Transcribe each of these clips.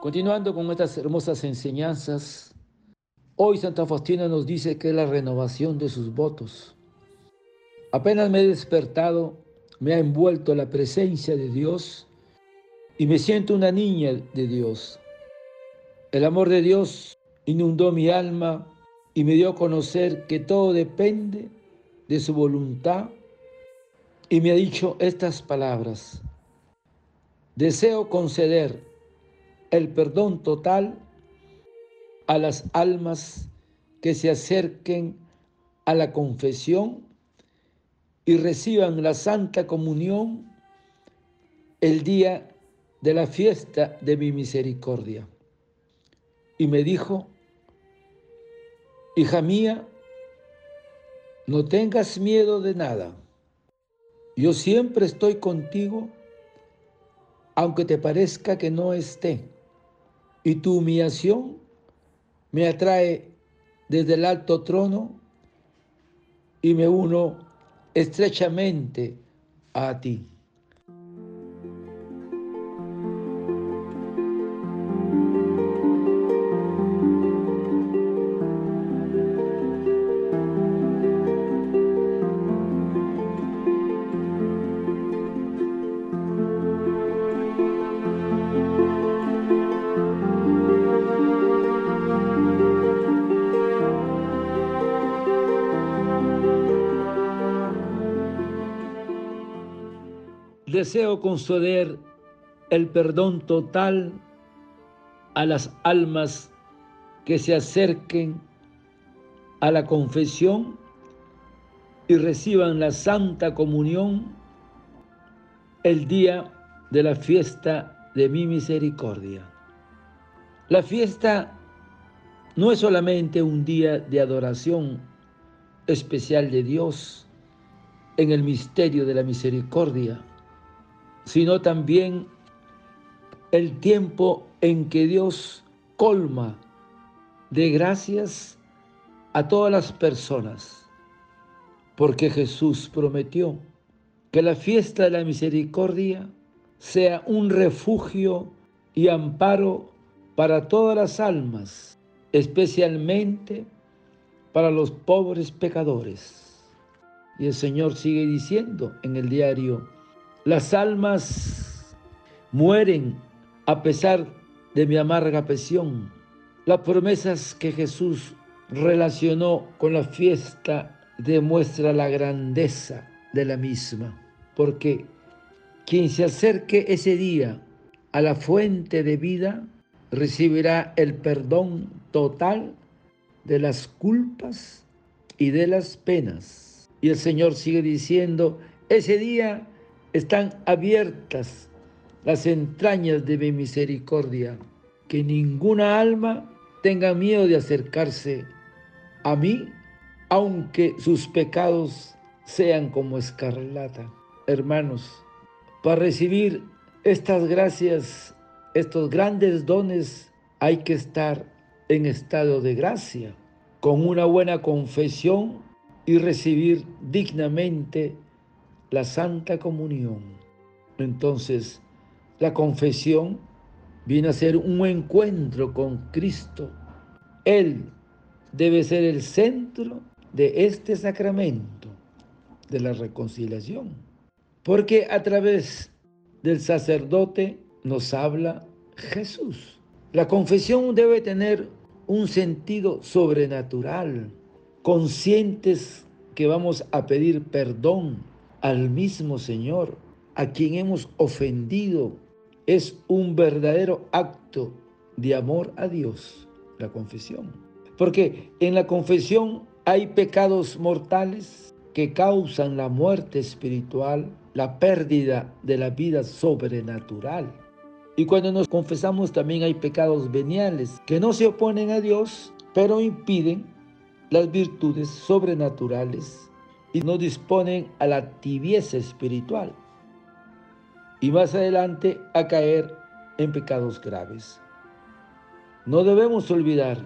Continuando con estas hermosas enseñanzas, hoy Santa Faustina nos dice que es la renovación de sus votos. Apenas me he despertado, me ha envuelto la presencia de Dios y me siento una niña de Dios. El amor de Dios inundó mi alma y me dio a conocer que todo depende de su voluntad y me ha dicho estas palabras. Deseo conceder el perdón total a las almas que se acerquen a la confesión y reciban la Santa Comunión el día de la fiesta de mi misericordia. Y me dijo, hija mía, no tengas miedo de nada. Yo siempre estoy contigo, aunque te parezca que no esté y tu humillación me atrae desde el alto trono y me uno estrechamente a ti. Deseo conceder el perdón total a las almas que se acerquen a la confesión y reciban la Santa Comunión el día de la fiesta de mi misericordia. La fiesta no es solamente un día de adoración especial de Dios en el misterio de la misericordia, sino también el tiempo en que Dios colma de gracias a todas las personas, porque Jesús prometió que la fiesta de la misericordia sea un refugio y amparo para todas las almas, especialmente para los pobres pecadores. Y el Señor sigue diciendo en el diario, las almas mueren a pesar de mi amarga presión. Las promesas que Jesús relacionó con la fiesta demuestra la grandeza de la misma, porque quien se acerque ese día a la fuente de vida recibirá el perdón total de las culpas y de las penas. Y el Señor sigue diciendo, ese día están abiertas las entrañas de mi misericordia, que ninguna alma tenga miedo de acercarse a mí, aunque sus pecados sean como escarlata. Hermanos, para recibir estas gracias, estos grandes dones, hay que estar en estado de gracia, con una buena confesión y recibir dignamente la Santa Comunión. Entonces, la confesión viene a ser un encuentro con Cristo. Él debe ser el centro de este sacramento de la reconciliación. Porque a través del sacerdote nos habla Jesús. La confesión debe tener un sentido sobrenatural, conscientes que vamos a pedir perdón al mismo Señor a quien hemos ofendido. Es un verdadero acto de amor a Dios, la confesión. Porque en la confesión hay pecados mortales que causan la muerte espiritual, la pérdida de la vida sobrenatural. Y cuando nos confesamos también hay pecados veniales que no se oponen a Dios, pero impiden las virtudes sobrenaturales y no disponen a la tibieza espiritual y más adelante a caer en pecados graves. No debemos olvidar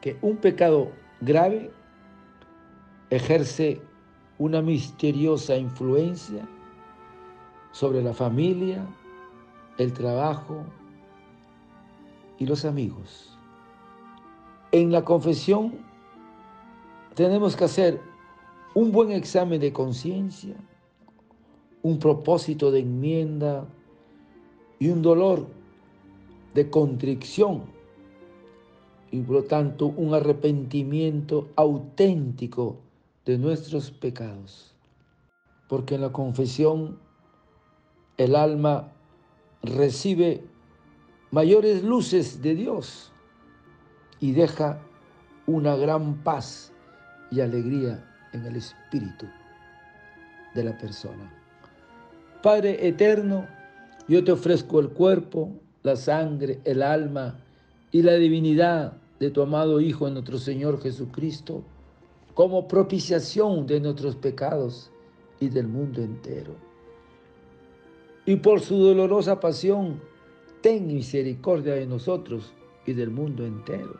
que un pecado grave ejerce una misteriosa influencia sobre la familia, el trabajo, y los amigos. En la confesión tenemos que hacer un buen examen de conciencia, un propósito de enmienda y un dolor de contrición y por lo tanto un arrepentimiento auténtico de nuestros pecados. Porque en la confesión el alma recibe mayores luces de Dios y deja una gran paz y alegría en el espíritu de la persona. Padre eterno, yo te ofrezco el cuerpo, la sangre, el alma y la divinidad de tu amado Hijo, nuestro Señor Jesucristo, como propiciación de nuestros pecados y del mundo entero. Y por su dolorosa pasión, ten misericordia de nosotros y del mundo entero.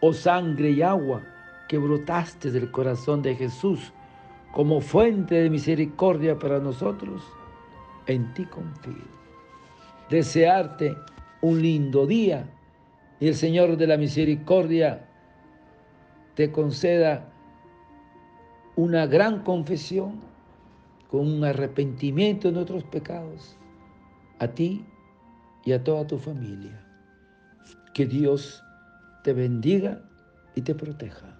Oh sangre y agua que brotaste del corazón de Jesús como fuente de misericordia para nosotros, en ti confío. Desearte un lindo día y el Señor de la misericordia te conceda una gran confesión con un arrepentimiento de nuestros pecados a ti y a toda tu familia. Que Dios te bendiga y te proteja.